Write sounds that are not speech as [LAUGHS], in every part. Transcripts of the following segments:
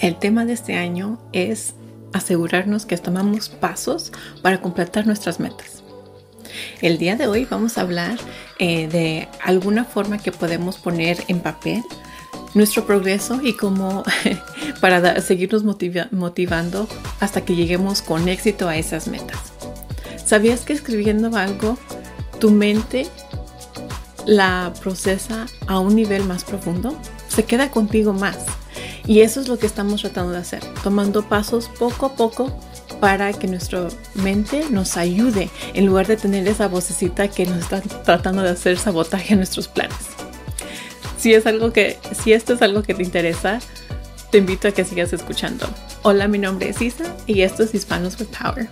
El tema de este año es asegurarnos que tomamos pasos para completar nuestras metas. El día de hoy vamos a hablar eh, de alguna forma que podemos poner en papel nuestro progreso y cómo [LAUGHS] para seguirnos motivando hasta que lleguemos con éxito a esas metas. ¿Sabías que escribiendo algo, tu mente la procesa a un nivel más profundo? Se queda contigo más. Y eso es lo que estamos tratando de hacer, tomando pasos poco a poco para que nuestra mente nos ayude en lugar de tener esa vocecita que nos está tratando de hacer sabotaje a nuestros planes. Si es algo que, si esto es algo que te interesa, te invito a que sigas escuchando. Hola, mi nombre es Isa y esto es Hispanos with Power.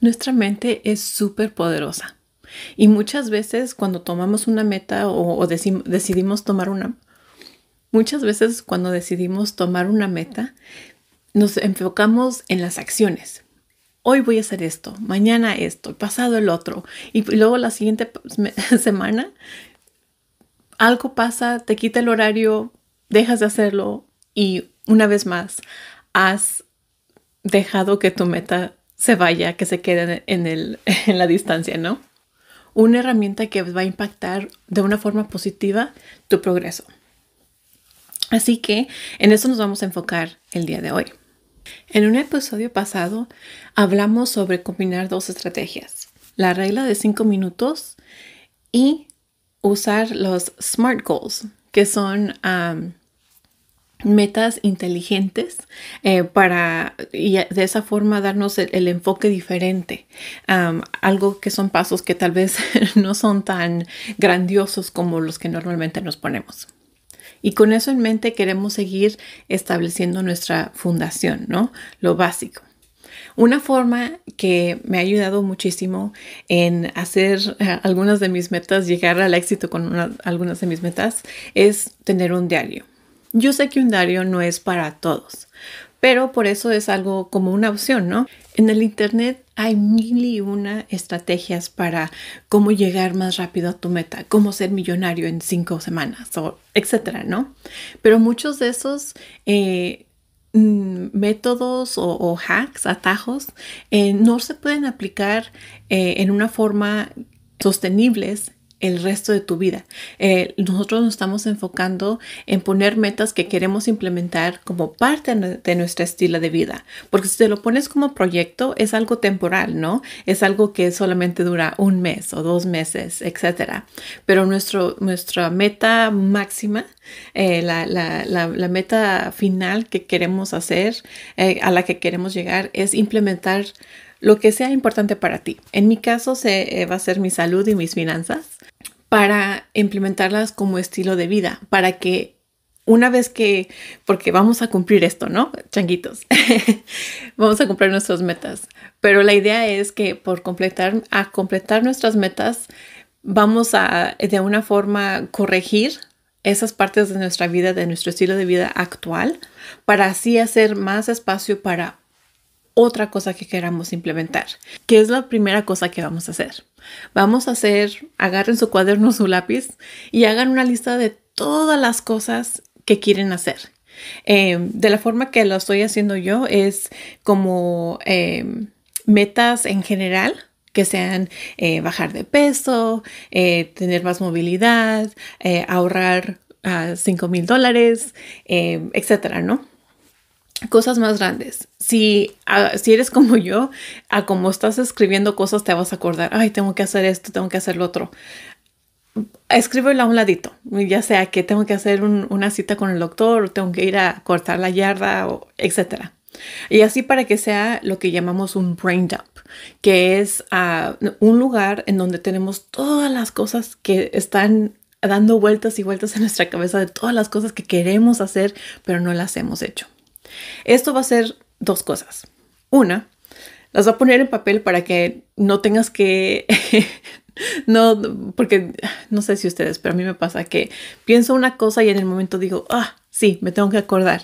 Nuestra mente es súper poderosa y muchas veces cuando tomamos una meta o, decidimos tomar una, muchas veces cuando decidimos tomar una meta, nos enfocamos en las acciones. Hoy voy a hacer esto, mañana esto, pasado el otro. Y, luego la siguiente [LAUGHS] semana algo pasa, te quita el horario, dejas de hacerlo y una vez más has dejado que tu meta se vaya, que se quede en, el, [LAUGHS] en la distancia, ¿no? Una herramienta que va a impactar de una forma positiva tu progreso. Así que en eso nos vamos a enfocar el día de hoy. En un episodio pasado hablamos sobre combinar dos estrategias, la regla de cinco minutos y usar los SMART goals, que son metas inteligentes eh, para y de esa forma darnos el, enfoque diferente. algo que son pasos que tal vez [LAUGHS] no son tan grandiosos como los que normalmente nos ponemos. Y con eso en mente queremos seguir estableciendo nuestra fundación, ¿no? Lo básico. Una forma que me ha ayudado muchísimo en hacer eh, algunas de mis metas, llegar al éxito con algunas de mis metas, es tener un diario. Yo sé que un diario no es para todos, pero por eso es algo como una opción, ¿no? En el Internet hay mil y una estrategias para cómo llegar más rápido a tu meta, cómo ser millonario en cinco semanas, o etcétera, ¿no? Pero muchos de esos eh, mm, métodos o, hacks, atajos, eh, no se pueden aplicar eh, en una forma sostenibles el resto de tu vida. Eh, nosotros nos estamos enfocando en poner metas que queremos implementar como parte de nuestro estilo de vida, porque si te lo pones como proyecto es algo temporal, ¿no? Es algo que solamente dura un mes o dos meses, etcétera. Pero nuestro, nuestra meta máxima, eh, la, la, la, meta final que queremos hacer, eh, a la que queremos llegar, es implementar lo que sea importante para ti. En mi caso se, va a ser mi salud y mis finanzas para implementarlas como estilo de vida, para que una vez que, porque vamos a cumplir esto, ¿no? Changuitos, [LAUGHS] vamos a cumplir nuestras metas, pero la idea es que por completar, a completar nuestras metas, vamos a de una forma corregir esas partes de nuestra vida, de nuestro estilo de vida actual, para así hacer más espacio para otra cosa que queramos implementar, que es la primera cosa que vamos a hacer. Vamos a hacer, agarren su cuaderno, su lápiz y hagan una lista de todas las cosas que quieren hacer. Em, de la forma que lo estoy haciendo yo es como em, metas en general que sean eh, bajar de peso, eh, tener más movilidad, eh, ahorrar 5 ah, mil dólares, em, etcétera, ¿no? Cosas más grandes. Si, ah, si eres como [LAUGHS] yo, a como estás escribiendo cosas te vas a acordar, ay, tengo que hacer esto, tengo que hacer lo otro. Escríbelo a un ladito, ya sea que tengo que hacer una cita con el doctor, tengo que ir a cortar la yarda, o etcétera. Y así para que sea lo que llamamos un brain dump, que es ah, un lugar en donde tenemos todas las cosas que están dando vueltas y vueltas en nuestra cabeza de todas las cosas que queremos hacer, pero no las hemos hecho. Esto va a ser dos cosas. Una, las va a poner en papel para que no tengas que... [LAUGHS] no, porque no sé si ustedes, pero a mí me pasa que pienso una cosa y en el momento digo, ah, sí, me tengo que acordar.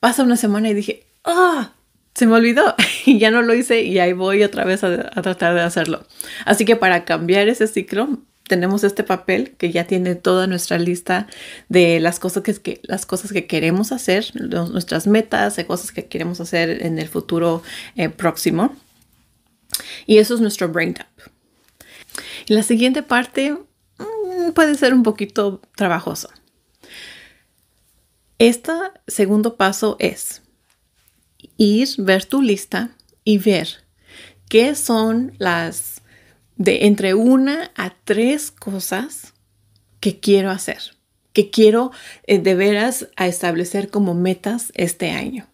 Pasa una semana y dije, ah, se me olvidó [LAUGHS] y ya no lo hice y ahí voy otra vez a, tratar de hacerlo. Así que para cambiar ese ciclo, tenemos este papel que ya tiene toda nuestra lista de las cosas que, las cosas que queremos hacer, nuestras metas, de cosas que queremos hacer en el futuro eh, próximo. Y eso es nuestro brain dump. Y la siguiente parte mm, puede ser un poquito trabajoso. Este segundo paso es ir, ver tu lista y ver qué son las de entre una a tres cosas que quiero hacer, que quiero eh, de veras a establecer como metas este año.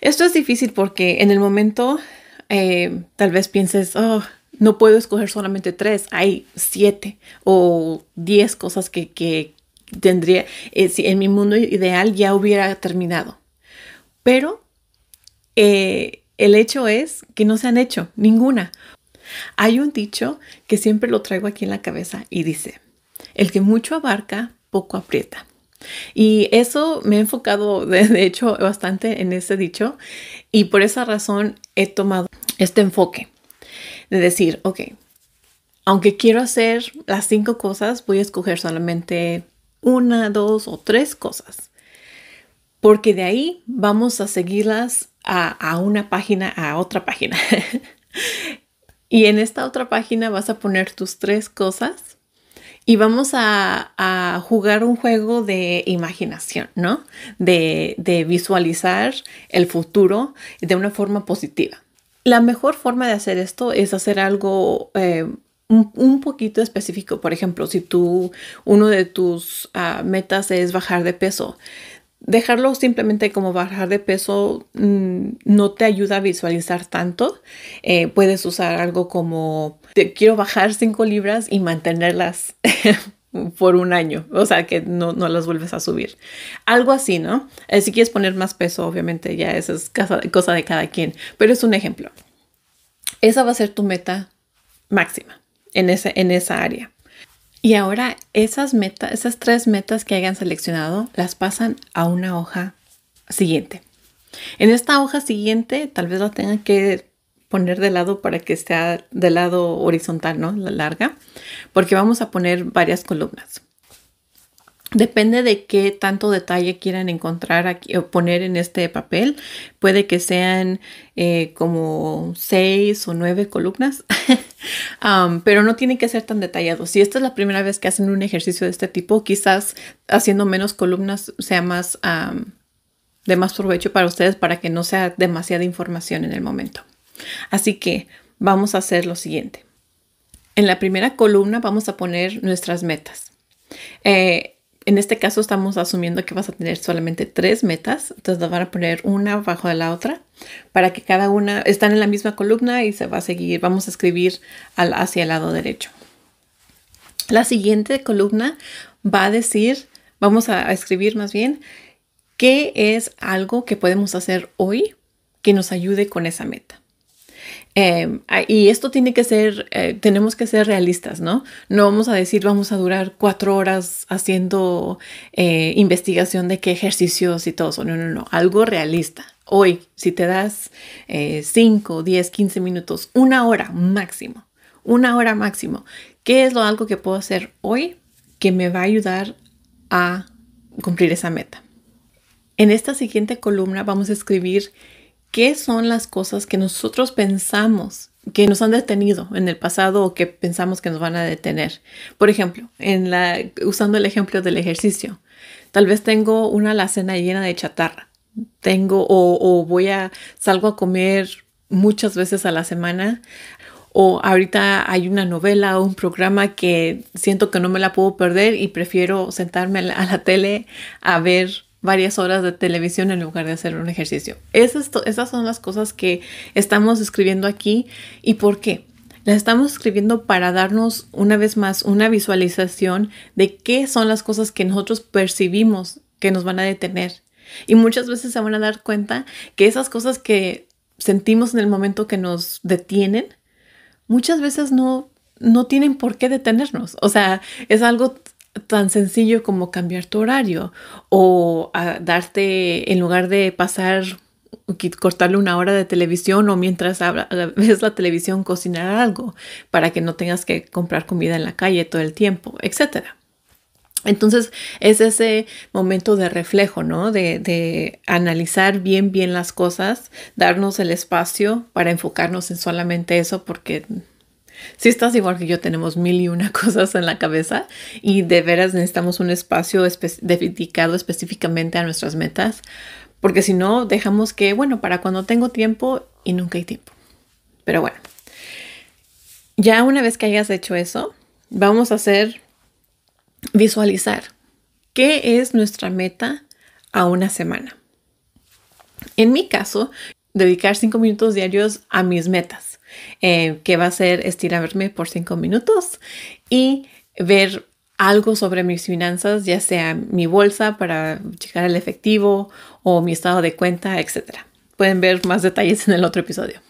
Esto es difícil porque en el momento eh, tal vez pienses, oh, no puedo escoger solamente tres, hay siete o diez cosas que, tendría, eh, si en mi mundo ideal ya hubiera terminado. Pero eh, el hecho es que no se han hecho ninguna. Hay un dicho que siempre lo traigo aquí en la cabeza y dice, el que mucho abarca, poco aprieta. Y eso me he enfocado, [LAUGHS] de, hecho, bastante en ese dicho y por esa razón he tomado este enfoque de decir, ok, aunque quiero hacer las cinco cosas, voy a escoger solamente una, dos o tres cosas. Porque de ahí vamos a seguirlas a, una página, a otra página. [LAUGHS] y en esta otra página vas a poner tus tres cosas y vamos a, jugar un juego de imaginación, ¿no? De, visualizar el futuro de una forma positiva. La mejor forma de hacer esto es hacer algo eh, un, poquito específico. Por ejemplo, si tú, uno de tus ah, metas es bajar de peso, dejarlo simplemente como bajar de peso mm, no te ayuda a visualizar tanto. Eh, puedes usar algo como quiero bajar 5 libras y mantenerlas [LAUGHS] por un año, o sea que no, las vuelves a subir. Algo así, ¿no? Eh, si quieres poner más peso, obviamente ya eso es cosa de cada quien, pero es un ejemplo. Esa va a ser tu meta máxima en, ese, en esa área. Y ahora esas metas, esas tres metas que hayan seleccionado, las pasan a una hoja siguiente. En esta hoja siguiente, tal vez la tengan que poner de lado para que esté de lado horizontal, ¿no? La larga, porque vamos a poner varias columnas. Depende de qué tanto detalle quieran encontrar aquí o poner en este papel. Puede que sean eh, como seis o nueve columnas, [LAUGHS] um, pero no tiene que ser tan detallado. Si esta es la primera vez que hacen un ejercicio de este tipo, quizás haciendo menos columnas sea más de más provecho para ustedes para que no sea demasiada información en el momento. Así que vamos a hacer lo siguiente. En la primera columna vamos a poner nuestras metas. Eh, en este caso estamos asumiendo que vas a tener solamente tres metas, entonces las van a poner una bajo de la otra para que cada una están en la misma columna y se va a seguir, vamos a escribir hacia el lado derecho. La siguiente columna va a decir, vamos a, a escribir más bien, qué es algo que podemos hacer hoy que nos ayude con esa meta. Em, y esto tiene que ser, eh, tenemos que ser realistas, ¿no? No vamos a decir vamos a durar cuatro horas haciendo eh, investigación de qué ejercicios y todo eso. No, no, no, algo realista. Hoy, si te das eh, 5, 10, 15 minutos, una hora máximo, una hora máximo, ¿qué es lo algo que puedo hacer hoy que me va a ayudar a cumplir esa meta? En esta siguiente columna vamos a escribir qué son las cosas que nosotros pensamos que nos han detenido en el pasado o que pensamos que nos van a detener. Por ejemplo, usando el ejemplo del ejercicio, tal vez tengo una alacena llena de chatarra. Tengo o, o voy a salgo a comer muchas veces a la semana o ahorita hay una novela o un programa que siento que no me la puedo perder y prefiero sentarme a la tele a ver varias horas de televisión en lugar de hacer un ejercicio. Esas, esas son las cosas que estamos escribiendo aquí. ¿Y por qué? Las estamos escribiendo para darnos una vez más una visualización de qué son las cosas que nosotros percibimos que nos van a detener. Y muchas veces se van a dar cuenta que esas cosas que sentimos en el momento que nos detienen, muchas veces no, no tienen por qué detenernos. O sea, es algo tan sencillo como cambiar tu horario o darte, en lugar de pasar cortarle una hora de televisión o mientras [LAUGHS] ves la televisión cocinar algo para que no tengas que comprar comida en la calle todo el tiempo, etcétera. Entonces es ese momento de reflejo, ¿no? De, de, analizar bien, bien las cosas, darnos el espacio para enfocarnos en solamente eso, porque si estás igual que yo, tenemos mil y una [LAUGHS] cosas en la cabeza y de veras necesitamos un espacio dedicado específicamente a nuestras metas, porque si no, dejamos que, bueno, para cuando tengo tiempo y nunca hay tiempo. Pero bueno, ya una vez que hayas hecho eso, vamos a hacer visualizar qué es nuestra meta a una semana. En mi caso, dedicar cinco minutos diarios a mis metas, eh, que va a ser estirarme por cinco minutos y ver algo sobre mis finanzas, ya sea mi bolsa para checar el efectivo o mi estado de cuenta, etc. Pueden ver más detalles en el otro episodio.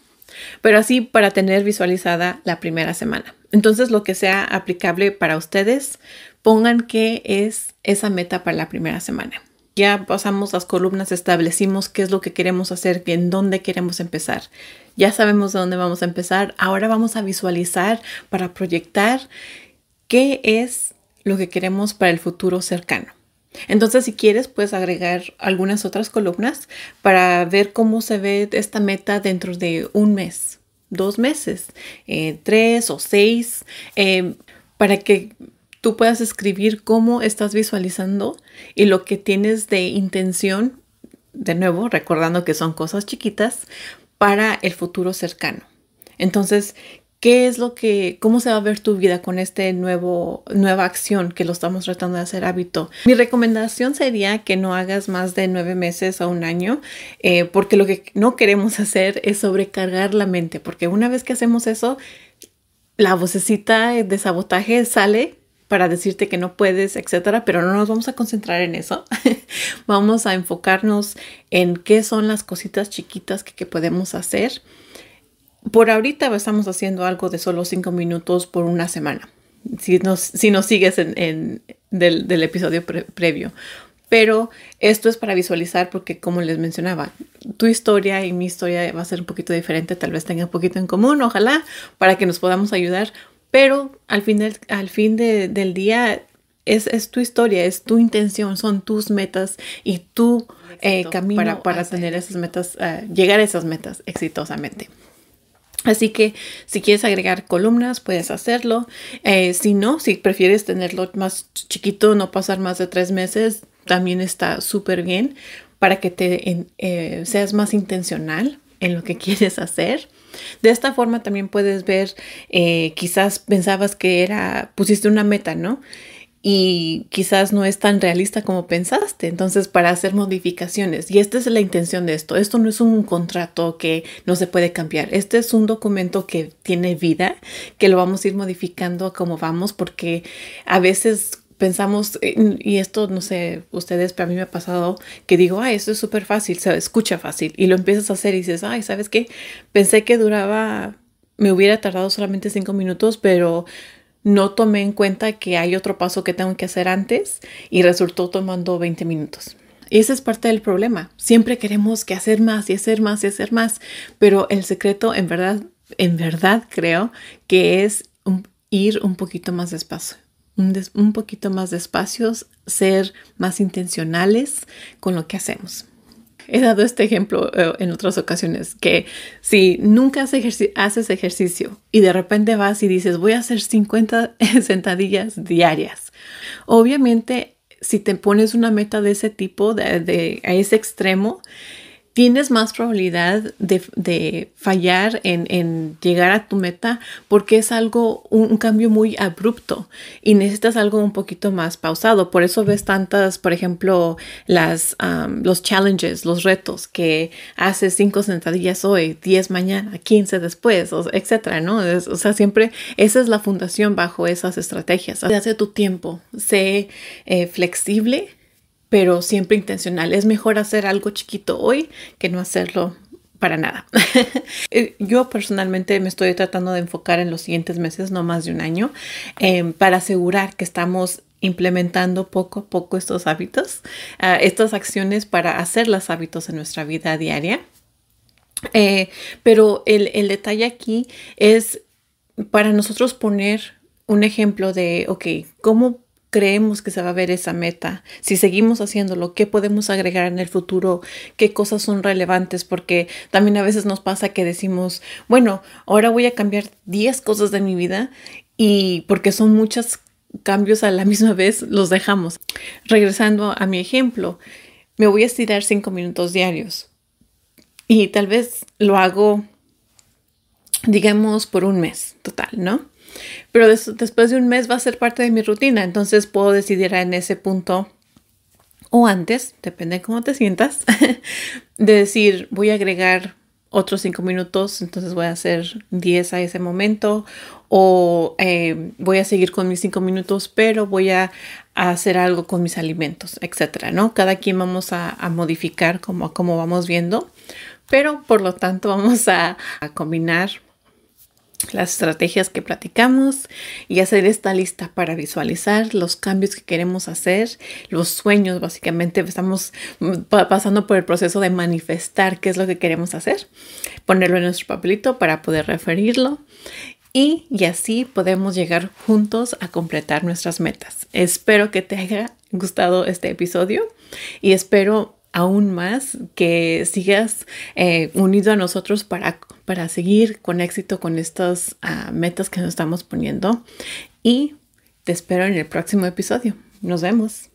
Pero así para tener visualizada la primera semana. Entonces, lo que sea aplicable para ustedes, pongan qué es esa meta para la primera semana. Ya pasamos las columnas, establecimos qué es lo que queremos hacer, en dónde queremos empezar. Ya sabemos de dónde vamos a empezar. Ahora vamos a visualizar para proyectar qué es lo que queremos para el futuro cercano. Entonces, si quieres, puedes agregar algunas otras columnas para ver cómo se ve esta meta dentro de un mes, dos meses, eh, tres o seis, eh, para que tú puedas escribir cómo estás visualizando y lo que tienes de intención, de nuevo, recordando que son cosas chiquitas, para el futuro cercano. Entonces, ¿qué es lo que, cómo se va a ver tu vida con nuevo, nueva acción que lo estamos tratando de hacer hábito? Mi recomendación sería que no hagas más de nueve meses a un año, eh, porque lo que no queremos hacer es sobrecargar la mente, porque una vez que hacemos eso, la vocecita de sabotaje sale para decirte que no puedes, etcétera, pero no nos vamos a concentrar en eso. [LAUGHS] vamos a enfocarnos en qué son las cositas chiquitas que, podemos hacer. Por ahorita estamos haciendo algo de solo cinco minutos por una semana. Si nos, si nos sigues en, del, episodio previo. Pero esto es para visualizar porque, como les mencionaba, tu historia y mi historia va a ser un poquito diferente, tal vez tenga un poquito en común, ojalá, para que nos podamos ayudar pero al fin del, al fin del día es, tu historia, es tu intención, son tus metas y tu eh, camino para, tener esas metas, eh, llegar a esas metas exitosamente. Así que si quieres agregar columnas, puedes hacerlo. Eh, si no, si prefieres tenerlo más chiquito, no pasar más de tres meses, también está súper bien para que te seas más intencional en lo que [LAUGHS] quieres hacer. De esta forma también puedes ver, eh, quizás pensabas que era, pusiste una meta, ¿no? y quizás no es tan realista como pensaste. Entonces, para hacer modificaciones, y esta es la intención de esto, esto no es un contrato que no se puede cambiar, este es un documento que tiene vida, que lo vamos a ir modificando como vamos, porque a veces pensamos, y esto no sé, ustedes, pero a mí me ha pasado que digo, ay, esto es súper fácil, se escucha fácil, y lo empiezas a hacer y dices, ay, ¿sabes qué? Pensé que duraba, me hubiera tardado solamente cinco minutos, pero no tomé en cuenta que hay otro paso que tengo que hacer antes y resultó tomando 20 minutos. Y ese es parte del problema. Siempre queremos que hacer más y hacer más y hacer más, pero el secreto en verdad, en verdad creo que es ir un poquito más despacio un, poquito más despacios, ser más intencionales con lo que hacemos. He dado este ejemplo eh, en otras ocasiones, que si nunca haces ejercicio y de repente vas y dices, voy a hacer 50 [LAUGHS] sentadillas diarias, obviamente si te pones una meta de ese tipo, de a ese extremo, tienes más probabilidad de, fallar en, llegar a tu meta porque es algo, un, cambio muy abrupto y necesitas algo un poquito más pausado. Por eso ves tantas, por ejemplo, las, los challenges, los retos que haces cinco sentadillas hoy, 10 mañana, 15 después, etcétera, ¿no? o sea, siempre esa es la fundación bajo esas estrategias. Hace tu tiempo, sé eh, flexible pero siempre intencional. Es mejor hacer algo chiquito hoy que no hacerlo para nada. [LAUGHS] Eh, yo personalmente me estoy tratando de enfocar en los siguientes meses, no más de un año, em, para asegurar que estamos implementando poco a poco estos hábitos, ah, estas acciones para hacer los hábitos en nuestra vida diaria. Eh, pero el, el detalle aquí es para nosotros poner un ejemplo de, ok, ¿cómo creemos que se va a ver esa meta? Si seguimos haciéndolo, ¿qué podemos agregar en el futuro? ¿Qué cosas son relevantes? Porque también a veces nos pasa que decimos, bueno, ahora voy a cambiar 10 cosas de mi vida y porque son muchos cambios a la [LAUGHS] misma vez, los dejamos. Regresando a mi ejemplo, me voy a estirar 5 minutos diarios y tal vez lo hago, digamos, por un mes total, ¿no? Pero después de un mes va a ser parte de mi rutina, entonces puedo decidir en ese punto o antes, depende de cómo te sientas, [LAUGHS] de decir voy a agregar otros cinco minutos, entonces voy a hacer 10 a ese momento o eh, voy a seguir con mis cinco minutos, pero voy a, hacer algo con mis alimentos, etcétera, ¿no? Cada quien vamos a, modificar como, como vamos viendo, pero por lo tanto vamos a combinar las estrategias que platicamos y hacer esta lista para visualizar los cambios que queremos hacer, los sueños, básicamente estamos pasando por el proceso de manifestar qué es lo que queremos hacer, ponerlo en nuestro papelito para poder referirlo y, y así podemos llegar juntos a completar nuestras metas. Espero que te haya gustado este episodio y espero aún más, que sigas eh, unido a nosotros para, para seguir con éxito con estas ah, metas que nos estamos poniendo. Y te espero en el próximo episodio. Nos vemos.